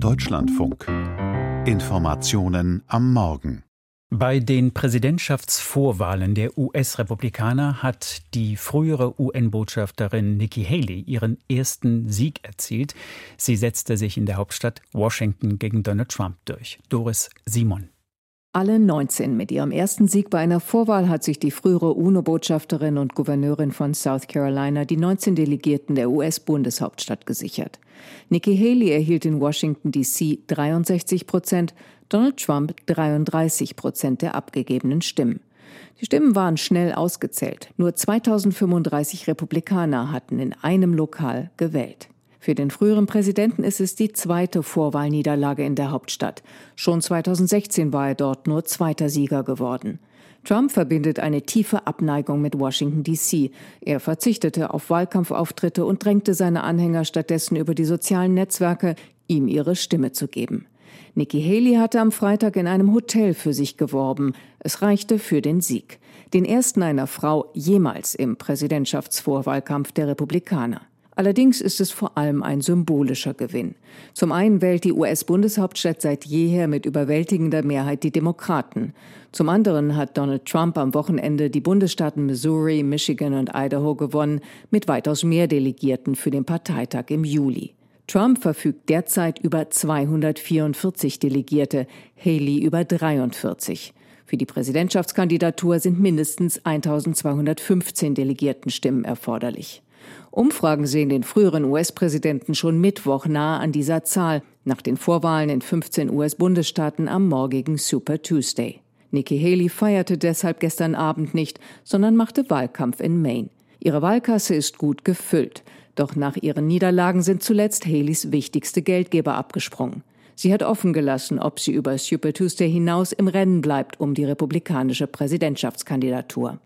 Deutschlandfunk. Informationen am Morgen. Bei den Präsidentschaftsvorwahlen der US-Republikaner hat die frühere UN-Botschafterin Nikki Haley ihren ersten Sieg erzielt. Sie setzte sich in der Hauptstadt Washington gegen Donald Trump durch. Doris Simon. Alle 19 mit ihrem ersten Sieg bei einer Vorwahl hat sich die frühere UNO-Botschafterin und Gouverneurin von South Carolina die 19 Delegierten der US-Bundeshauptstadt gesichert. Nikki Haley erhielt in Washington DC 63 Prozent, Donald Trump 33 Prozent der abgegebenen Stimmen. Die Stimmen waren schnell ausgezählt. Nur 2035 Republikaner hatten in einem Lokal gewählt. Für den früheren Präsidenten ist es die zweite Vorwahlniederlage in der Hauptstadt. Schon 2016 war er dort nur zweiter Sieger geworden. Trump verbindet eine tiefe Abneigung mit Washington, D.C. Er verzichtete auf Wahlkampfauftritte und drängte seine Anhänger stattdessen über die sozialen Netzwerke, ihm ihre Stimme zu geben. Nikki Haley hatte am Freitag in einem Hotel für sich geworben. Es reichte für den Sieg. Den ersten einer Frau jemals im Präsidentschaftsvorwahlkampf der Republikaner. Allerdings ist es vor allem ein symbolischer Gewinn. Zum einen wählt die US-Bundeshauptstadt seit jeher mit überwältigender Mehrheit die Demokraten. Zum anderen hat Donald Trump am Wochenende die Bundesstaaten Missouri, Michigan und Idaho gewonnen, mit weitaus mehr Delegierten für den Parteitag im Juli. Trump verfügt derzeit über 244 Delegierte, Haley über 43. Für die Präsidentschaftskandidatur sind mindestens 1215 Delegiertenstimmen erforderlich. Umfragen sehen den früheren US-Präsidenten schon Mittwoch nahe an dieser Zahl, nach den Vorwahlen in 15 US-Bundesstaaten am morgigen Super Tuesday. Nikki Haley feierte deshalb gestern Abend nicht, sondern machte Wahlkampf in Maine. Ihre Wahlkasse ist gut gefüllt. Doch nach ihren Niederlagen sind zuletzt Haleys wichtigste Geldgeber abgesprungen. Sie hat offen gelassen, ob sie über Super Tuesday hinaus im Rennen bleibt um die republikanische Präsidentschaftskandidatur.